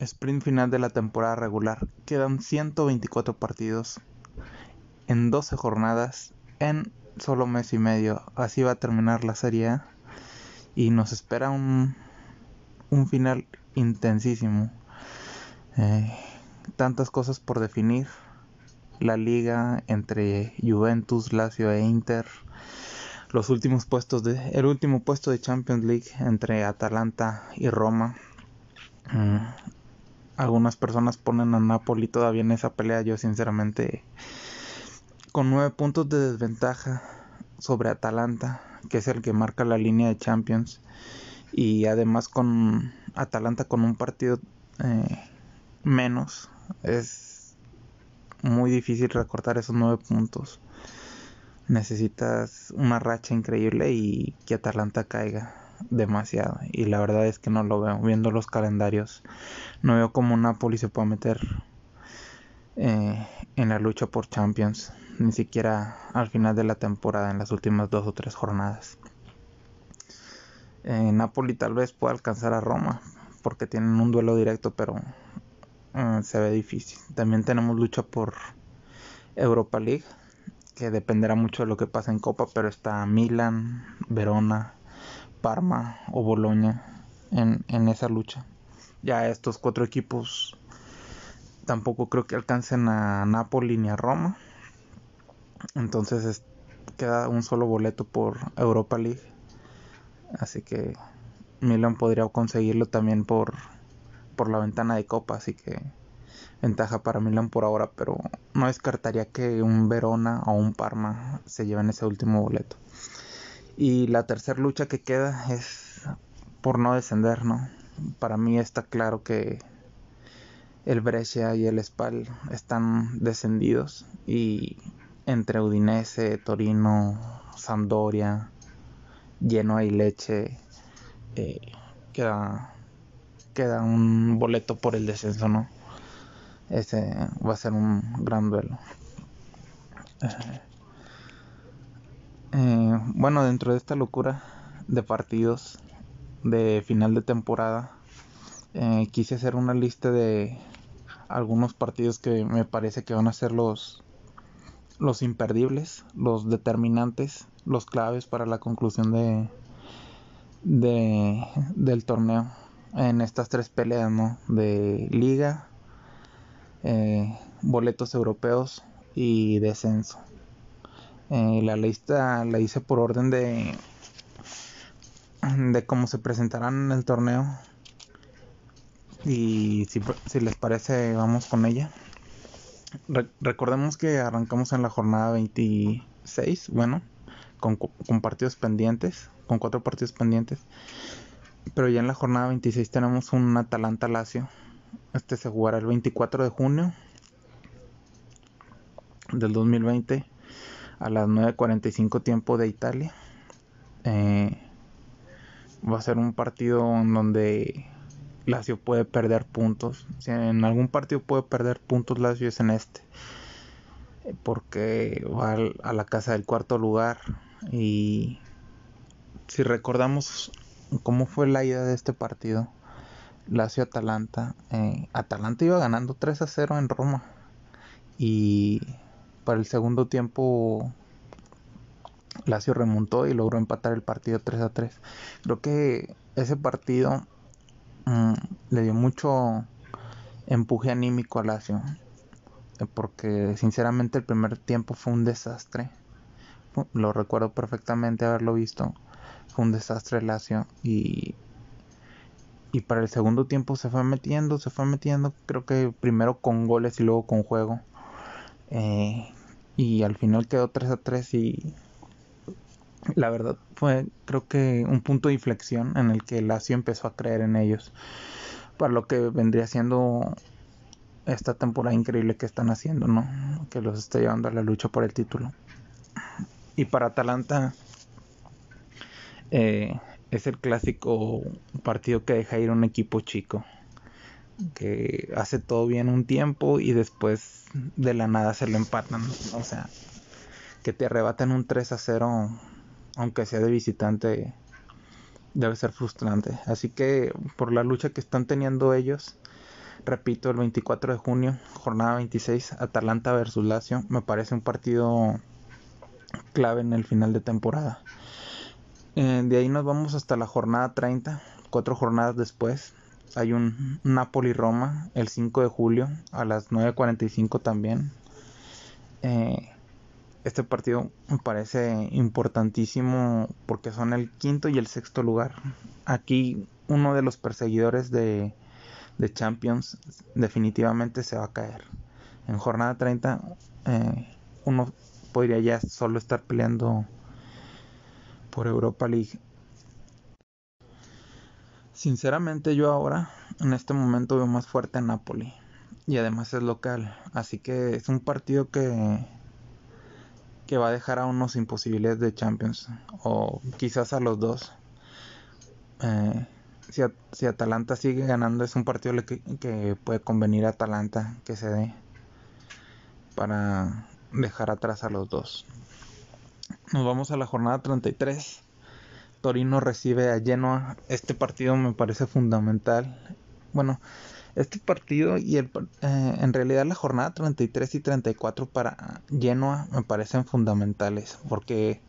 sprint final de la temporada regular. Quedan 124 partidos en 12 jornadas en solo mes y medio. Así va a terminar la serie y nos espera un, un final intensísimo. Eh, tantas cosas por definir. La liga entre Juventus, Lazio e Inter. Los últimos puestos de, el último puesto de Champions League entre Atalanta y Roma. Algunas personas ponen a Napoli todavía en esa pelea. Yo sinceramente con nueve puntos de desventaja sobre Atalanta, que es el que marca la línea de Champions. Y además con Atalanta con un partido eh, menos. Es muy difícil recortar esos nueve puntos. Necesitas una racha increíble y que Atalanta caiga demasiado. Y la verdad es que no lo veo. Viendo los calendarios, no veo como Napoli se pueda meter eh, en la lucha por Champions. Ni siquiera al final de la temporada, en las últimas dos o tres jornadas. Eh, Napoli tal vez pueda alcanzar a Roma porque tienen un duelo directo, pero eh, se ve difícil. También tenemos lucha por Europa League, que dependerá mucho de lo que pase en Copa, pero está Milan, Verona, Parma o Boloña en, en esa lucha. Ya estos cuatro equipos tampoco creo que alcancen a Napoli ni a Roma. Entonces queda un solo boleto por Europa League. Así que Milan podría conseguirlo también por, por la ventana de copa, así que ventaja para Milan por ahora, pero no descartaría que un Verona o un Parma se lleven ese último boleto. Y la tercera lucha que queda es por no descender, ¿no? Para mí está claro que el Brescia y el Spal están descendidos y entre Udinese, Torino, Sampdoria, Genoa y Leche eh, queda, queda un boleto por el descenso, ¿no? Ese va a ser un gran duelo. Eh, eh, bueno, dentro de esta locura de partidos de final de temporada, quise hacer una lista de algunos partidos que me parece que van a ser los los imperdibles, los determinantes, los claves para la conclusión de, de, del torneo en estas tres peleas ¿no? de liga, eh, boletos europeos y descenso. Eh, la lista la hice por orden de, de cómo se presentarán en el torneo. Y si, si les parece, vamos con ella. recordemos que arrancamos en la jornada 26, bueno, con, con partidos pendientes con cuatro partidos pendientes. Pero ya en la jornada 26 tenemos un Atalanta Lazio. Este se jugará el 24 de junio del 2020 a las 9.45 tiempo de Italia. Eh, va a ser un partido en donde Lazio puede perder puntos. Si en algún partido puede perder puntos Lazio es en este. Porque va a la casa del cuarto lugar y si recordamos cómo fue la ida de este partido, Lazio-Atalanta, eh, Atalanta iba ganando 3 a 0 en Roma. Y para el segundo tiempo, Lazio remontó y logró empatar el partido 3 a 3. Creo que ese partido mm, le dio mucho empuje anímico a Lazio. Eh, porque sinceramente el primer tiempo fue un desastre. Lo recuerdo perfectamente haberlo visto fue un desastre Lazio y y para el segundo tiempo se fue metiendo, se fue metiendo, creo que primero con goles y luego con juego. Eh, y al final quedó 3 a 3 y la verdad fue creo que un punto de inflexión en el que Lazio empezó a creer en ellos. Para lo que vendría siendo esta temporada increíble que están haciendo, ¿no? Que los está llevando a la lucha por el título. Y para Atalanta eh, es el clásico partido que deja ir un equipo chico. Que hace todo bien un tiempo y después de la nada se lo empatan. O sea, que te arrebatan un 3 a 0, aunque sea de visitante, debe ser frustrante. Así que por la lucha que están teniendo ellos, Repito, el 24 de junio, jornada 26, Atalanta versus Lazio. Me parece un partido clave en el final de temporada. Eh, de ahí nos vamos hasta la jornada 30, cuatro jornadas después. Hay un Napoli-Roma el 5 de julio a las 9.45 también. Eh, este partido me parece importantísimo porque son el quinto y el sexto lugar. Aquí uno de los perseguidores de, de Champions definitivamente se va a caer. En jornada 30 eh, uno podría ya solo estar peleando por Europa League. Sinceramente yo ahora en este momento veo más fuerte a Napoli y además es local, así que es un partido que que va a dejar a unos imposibles de Champions o quizás a los dos. Eh, si, Atalanta sigue ganando es un partido que, que puede convenir a Atalanta que se dé para dejar atrás a los dos. Nos vamos a la jornada 33. Torino recibe a Genoa. Este partido me parece fundamental. Bueno, este partido y el, eh, en realidad la jornada 33 y 34 para Genoa me parecen fundamentales porque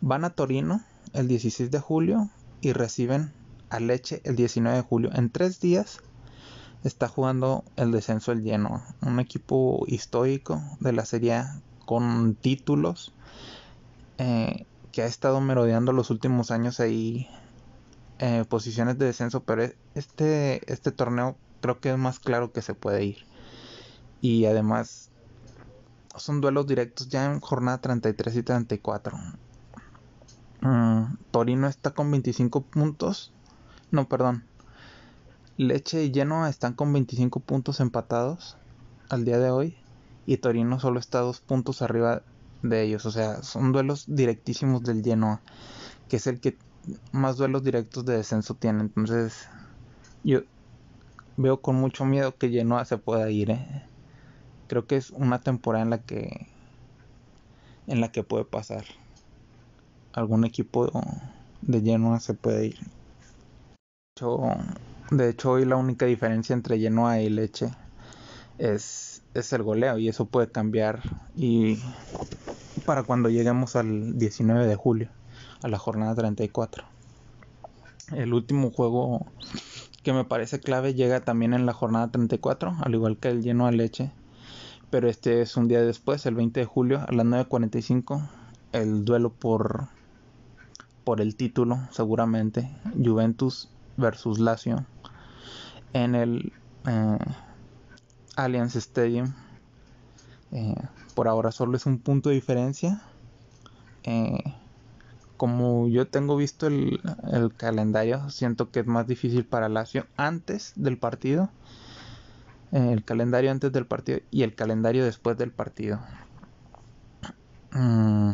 van a Torino el 16 de julio y reciben a Leche el 19 de julio. En tres días está jugando el descenso el Genoa, un equipo histórico de la Serie con títulos eh, que ha estado merodeando los últimos años ahí eh, posiciones de descenso, pero este, este torneo creo que es más claro que se puede ir. Y además son duelos directos ya en jornada 33 y 34. Mm, Torino está con 25 puntos. No, perdón. Leche y Genoa están con 25 puntos empatados al día de hoy. Y Torino solo está dos puntos arriba de ellos. O sea, son duelos directísimos del Genoa. Que es el que más duelos directos de descenso tiene. Entonces, yo, veo con mucho miedo que Genoa se pueda ir. ¿eh? Creo que es una temporada en la que en la que puede pasar. Algún equipo de Genoa se puede ir. De hecho, hoy la única diferencia entre Genoa y Leche es, es el goleo y eso puede cambiar y para cuando lleguemos al 19 de julio, a la jornada 34. El último juego que me parece clave llega también en la jornada 34, al igual que el lleno a leche. Pero este es un día después, el 20 de julio, a las 9.45, el duelo por, por el título, seguramente, Juventus versus Lazio, en el eh, Allianz Stadium. Eh, por ahora solo es un punto de diferencia. Eh, como yo tengo visto el, calendario, siento que es más difícil para Lazio antes del partido. Eh, el calendario antes del partido y el calendario después del partido. Mm.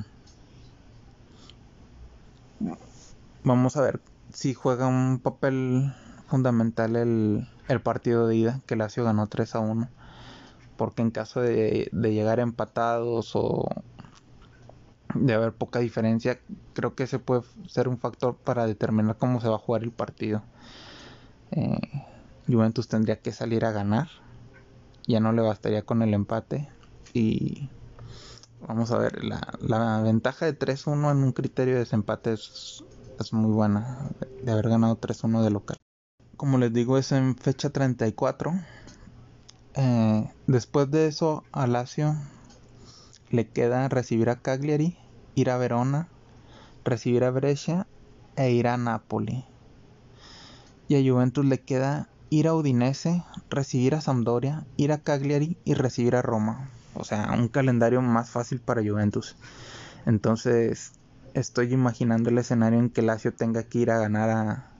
Vamos a ver si juega un papel fundamental el, el, partido de ida, que Lazio ganó 3 a 1. Porque en caso de, de llegar empatados o, de haber poca diferencia, creo que ese puede ser un factor para determinar cómo se va a jugar el partido. Eh, Juventus tendría que salir a ganar, ya no le bastaría con el empate y vamos a ver, la, ventaja de 3-1 en un criterio de desempate es, muy buena, de haber ganado 3-1 de local. Como les digo, es en fecha 34. Eh, después de eso, a Lazio le queda recibir a Cagliari ir a Verona, recibir a Brescia e ir a Napoli. Y a Juventus le queda ir a Udinese, recibir a Sampdoria, ir a Cagliari y recibir a Roma. O sea, un calendario más fácil para Juventus. Entonces, estoy imaginando el escenario en que Lazio tenga que ir a ganar a,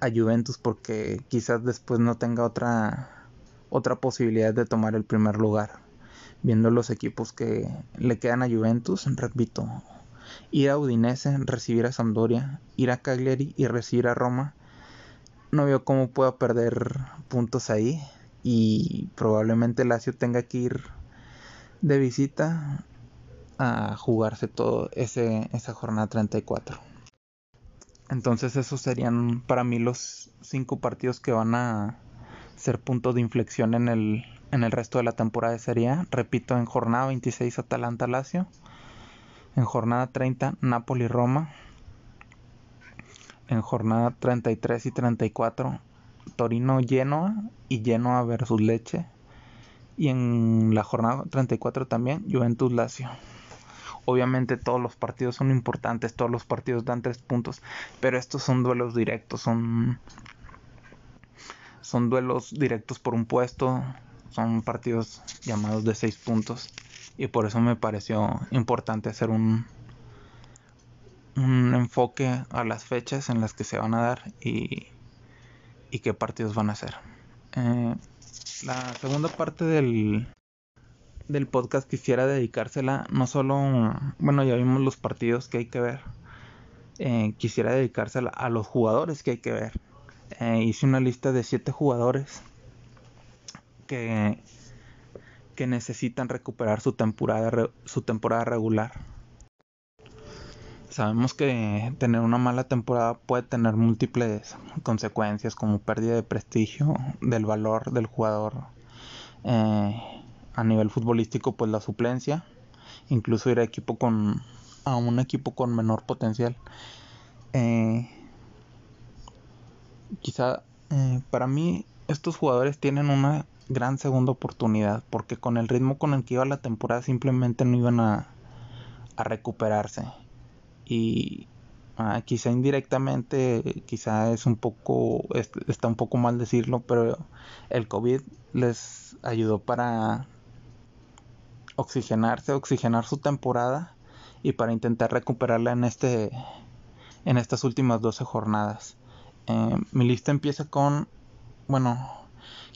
a Juventus porque quizás después no tenga otra otra posibilidad de tomar el primer lugar viendo los equipos que le quedan a Juventus, repito, ir a Udinese, recibir a Sampdoria, ir a Cagliari y recibir a Roma. No veo cómo pueda perder puntos ahí y probablemente Lazio tenga que ir de visita a jugarse todo ese, esa jornada 34. Entonces esos serían para mí los cinco partidos que van a ser punto de inflexión en el, en el resto de la temporada de Serie A. Repito, en jornada 26 Atalanta-Lazio. En jornada 30 Napoli-Roma. En jornada 33 y 34 Torino-Genoa y Genoa versus Leche. Y en la jornada 34 también Juventus-Lazio. Obviamente todos los partidos son importantes, todos los partidos dan tres puntos, pero estos son duelos directos, son, son duelos directos por un puesto, son partidos llamados de seis puntos y por eso me pareció importante hacer un, un enfoque a las fechas en las que se van a dar y, y qué partidos van a ser. Eh, la segunda parte del, del podcast quisiera dedicársela no solo, bueno, ya vimos los partidos que hay que ver, eh, quisiera dedicársela a los jugadores que hay que ver. Eh, hice una lista de 7 jugadores que, que necesitan recuperar su temporada, su temporada regular. Sabemos que tener una mala temporada puede tener múltiples consecuencias como pérdida de prestigio, del valor del jugador eh, a nivel futbolístico, pues la suplencia, incluso ir a equipo con a un equipo con menor potencial. Eh, quizá eh, para mí estos jugadores tienen una gran segunda oportunidad porque con el ritmo con el que iba la temporada simplemente no iban a, a recuperarse y ah, quizá indirectamente quizá es un poco está un poco mal decirlo pero el covid les ayudó para oxigenarse oxigenar su temporada y para intentar recuperarla en este en estas últimas 12 jornadas. Eh, mi lista empieza con bueno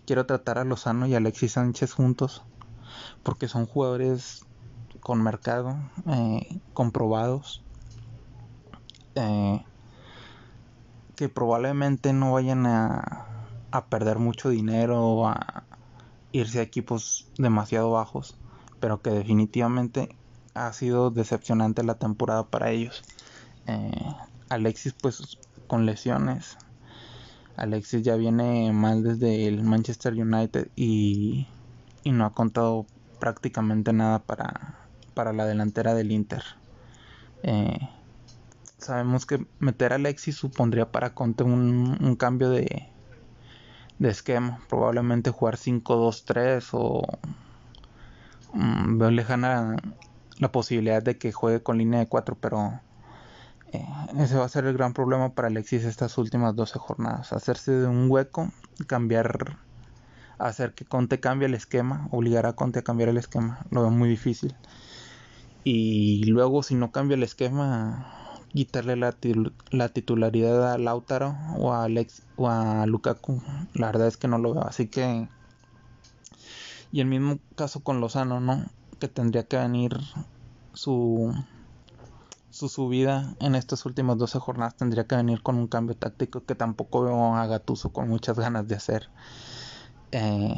quiero tratar a Lozano y Alexis Sánchez juntos porque son jugadores con mercado eh, comprobados eh, que probablemente no vayan a, a perder mucho dinero o a irse a equipos demasiado bajos, pero que definitivamente ha sido decepcionante la temporada para ellos. Eh, Alexis pues con lesiones. Alexis ya viene mal desde el Manchester United y, y no ha contado prácticamente nada para, para la delantera del Inter. Eh, sabemos que meter a Alexis supondría para Conte un, cambio de, de esquema. Probablemente jugar 5-2-3 o mm, veo lejana la posibilidad de que juegue con línea de 4, pero eh, ese va a ser el gran problema para Alexis estas últimas 12 jornadas. Hacerse de un hueco, cambiar, hacer que Conte cambie el esquema, obligar a Conte a cambiar el esquema, lo veo muy difícil. Y luego si no cambia el esquema, quitarle la, la, titularidad a Lautaro o a Alex o a Lukaku. La verdad es que no lo veo. Así que. Y el mismo caso con Lozano, ¿no? Que tendría que venir su. Su subida en estas últimas 12 jornadas tendría que venir con un cambio táctico que tampoco veo a Gatuso con muchas ganas de hacer. Eh,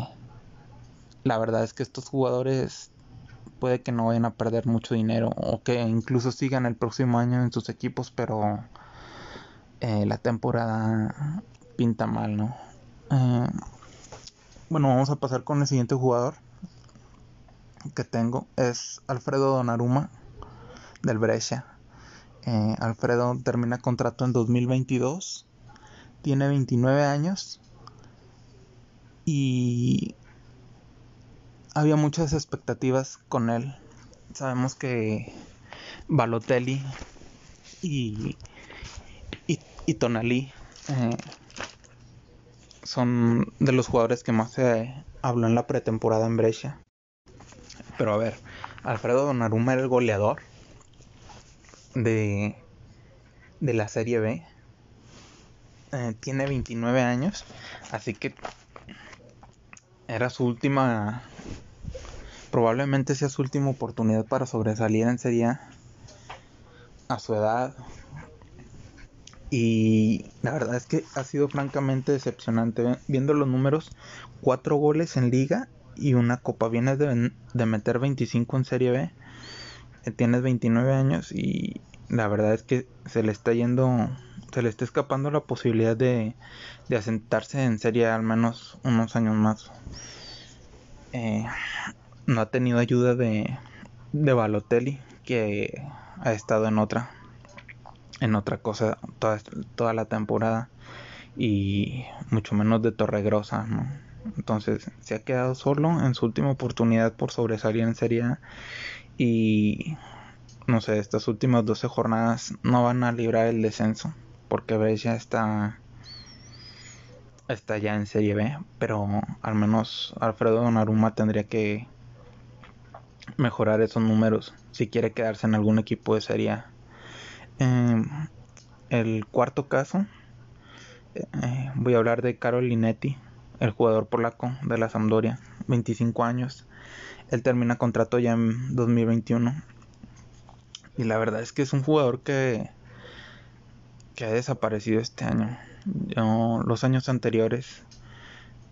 la verdad es que estos jugadores puede que no vayan a perder mucho dinero o que incluso sigan el próximo año en sus equipos, pero eh, la temporada pinta mal, ¿no? Eh, bueno, vamos a pasar con el siguiente jugador que tengo. Es Alfredo Donaruma del Brescia. Eh, Alfredo termina contrato en 2022. Tiene 29 años. Y había muchas expectativas con él. Sabemos que Balotelli y, y, Tonali eh, son de los jugadores que más se habló en la pretemporada en Brescia. Pero a ver, Alfredo Donnarumma era el goleador de, de la Serie B. Eh, tiene 29 años, así que era su última probablemente sea su última oportunidad para sobresalir en Serie a su edad. Y la verdad es que ha sido francamente decepcionante. Viendo los números, cuatro goles en liga y una copa. Vienes de, meter 25 en Serie B. Eh, tienes 29 años y la verdad es que se le está yendo se le está escapando la posibilidad de, asentarse en serie al menos unos años más. Eh, no ha tenido ayuda de Balotelli, que ha estado en otra, en otra cosa toda, toda la temporada y mucho menos de Torregrosa, ¿no? Entonces se ha quedado solo en su última oportunidad por sobresalir en Serie y no sé, estas últimas 12 jornadas no van a librar el descenso porque Brescia está está ya en Serie B, pero al menos Alfredo Donnarumma tendría que mejorar esos números si quiere quedarse en algún equipo de Serie em, el cuarto caso, eh, voy a hablar de Karol Linetti, el jugador polaco de la Sampdoria, 25 años. Él termina contrato ya en 2021. Y la verdad es que es un jugador que, que ha desaparecido este año. los años anteriores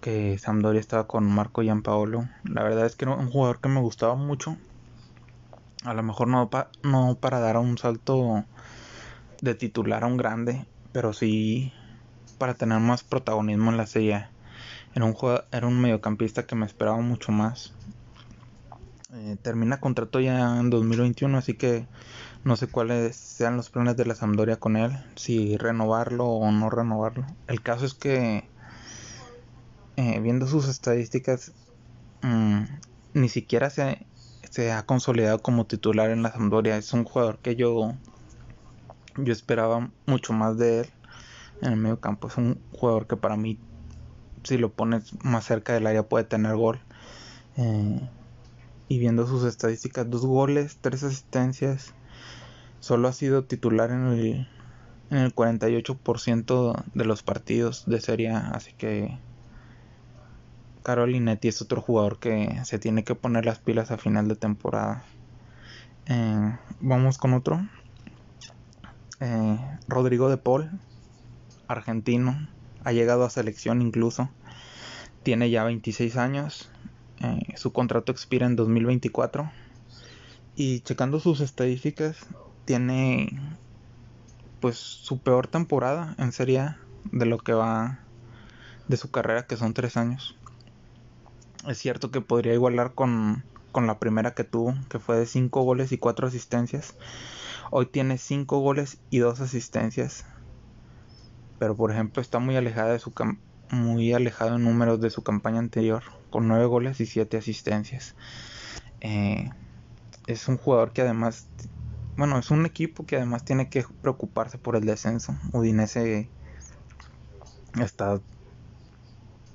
que Sampdoria estaba con Marco Giampaolo, la verdad es que era un jugador que me gustaba mucho. A lo mejor no, no para dar un salto de titular a un grande, pero sí para tener más protagonismo en la serie. Era un, era un mediocampista que me esperaba mucho más. Eh, termina contrato ya en 2021, así que no sé cuáles sean los planes de la Sampdoria con él, si renovarlo o no renovarlo. El caso es que, eh, viendo sus estadísticas, mm, ni siquiera se, se ha consolidado como titular en la Sampdoria. Es un jugador que yo, yo esperaba mucho más de él en el medio campo. Es un jugador que para mí si lo pones más cerca del área puede tener gol. Eh, y viendo sus estadísticas, dos goles, tres asistencias. Solo ha sido titular en el, en el 48% de los partidos de Serie Así que Carolinetti es otro jugador que se tiene que poner las pilas a final de temporada. Eh, vamos con otro. Eh, Rodrigo de Paul, argentino, ha llegado a selección incluso. Tiene ya 26 años. Eh, su contrato expira en 2024. Y checando sus estadísticas, tiene pues su peor temporada en Serie de lo que va de su carrera, que son 3 años. Es cierto que podría igualar con, con la primera que tuvo, que fue de 5 goles y 4 asistencias. Hoy tiene 5 goles y 2 asistencias pero por ejemplo está muy alejada de su muy alejado en números de su campaña anterior, con 9 goles y 7 asistencias. Eh, es un jugador que además, bueno, es un equipo que además tiene que preocuparse por el descenso. Udinese está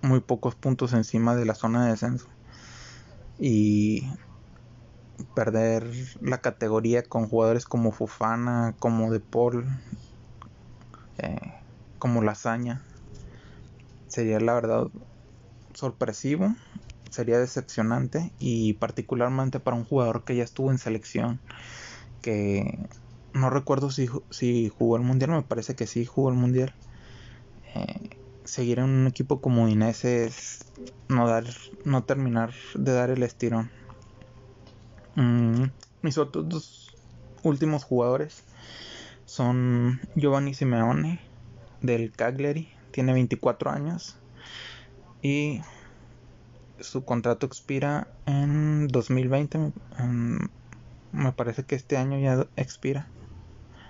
muy pocos puntos encima de la zona de descenso. Y perder la categoría con jugadores como Fufana, como De Paul, eh, como lasaña. Sería la verdad sorpresivo, sería decepcionante y particularmente para un jugador que ya estuvo en selección, que no recuerdo si, si jugó el mundial, me parece que sí jugó el mundial. Eh, seguir en un equipo como Inés es no dar, no terminar de dar el estirón. Mm, mis otros dos últimos jugadores son Giovanni Simeone del Cagliari, tiene 24 años y su contrato expira en 2020. me parece que este año ya expira.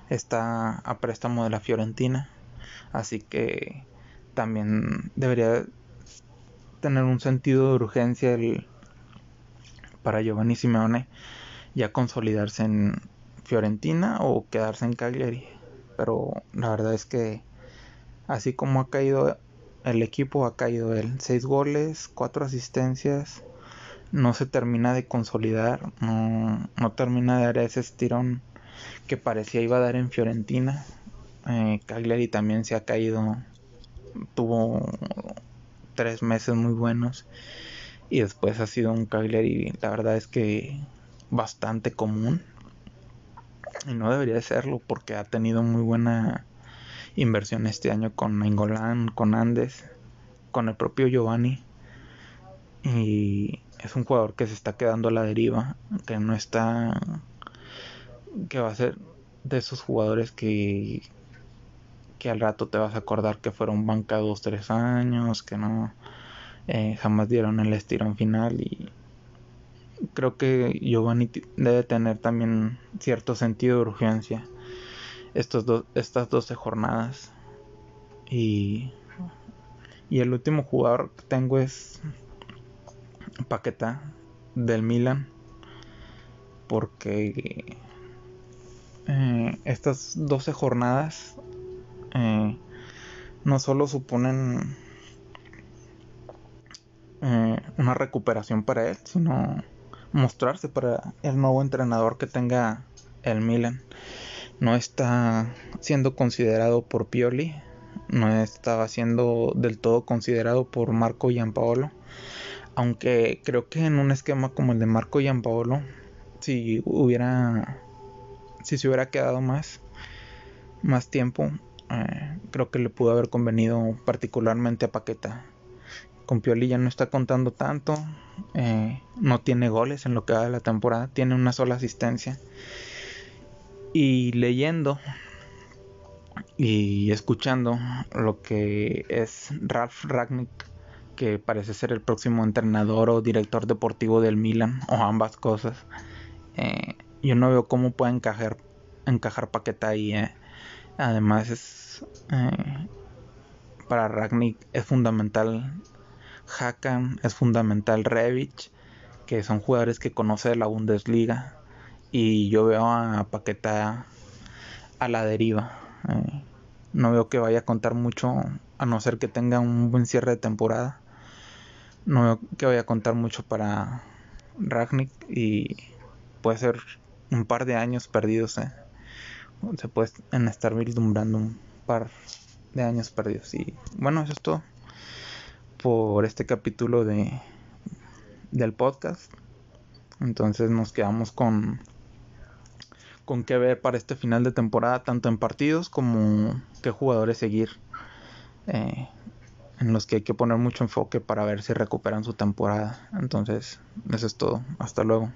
Está a préstamo de la Fiorentina, así que también debería tener un sentido de urgencia el, para Giovanni Simeone ya consolidarse en Fiorentina o quedarse en Cagliari. Pero la verdad es que Así como ha caído el equipo, ha caído él. Seis goles, cuatro asistencias. No se termina de consolidar. No, termina de dar ese estirón que parecía iba a dar en Fiorentina. Eh, Cagliari también se ha caído. Tuvo tres meses muy buenos. Y después ha sido un Cagliari, la verdad es que bastante común. Y no debería de serlo porque ha tenido muy buena inversión este año con Ingolán, con Andes, con el propio Giovanni. Y es un jugador que se está quedando a la deriva, que no está. que va a ser de esos jugadores que. Que al rato te vas a acordar que fueron banca dos, tres años, que no eh, jamás dieron el estirón final y creo que Giovanni debe tener también cierto sentido de urgencia estos estas 12 jornadas. Y, y el último jugador que tengo es Paqueta del Milan porque eh, estas 12 jornadas eh, no solo suponen eh, una recuperación para él, sino mostrarse para el nuevo entrenador que tenga el Milan. No está siendo considerado por Pioli, no estaba siendo del todo considerado por Marco Giampaolo, aunque creo que en un esquema como el de Marco Giampaolo, si hubiera si se hubiera quedado más más tiempo, eh, creo que le pudo haber convenido particularmente a Paqueta. Con Pioli ya no está contando tanto, eh, no tiene goles en lo que va de la temporada, tiene una sola asistencia. Y leyendo y escuchando lo que es Ralf Ragnick, que parece ser el próximo entrenador o director deportivo del Milan, o ambas cosas, eh, yo no veo cómo puede encajar, encajar Paqueta ahí. Además es eh, para Ragnick es fundamental Hakan, es fundamental Revich, que son jugadores que conoce la Bundesliga y yo veo a Paqueta a la deriva. Eh, no veo que vaya a contar mucho a no ser que tenga un buen cierre de temporada. No veo que vaya a contar mucho para Ragnick y puede ser un par de años perdidos. Eh se puede estar vislumbrando un par de años perdidos. Y bueno, eso es todo por este capítulo de del podcast. Entonces nos quedamos con con qué ver para este final de temporada, tanto en partidos como qué jugadores seguir, eh, en los que hay que poner mucho enfoque para ver si recuperan su temporada. Entonces, eso es todo. Hasta luego.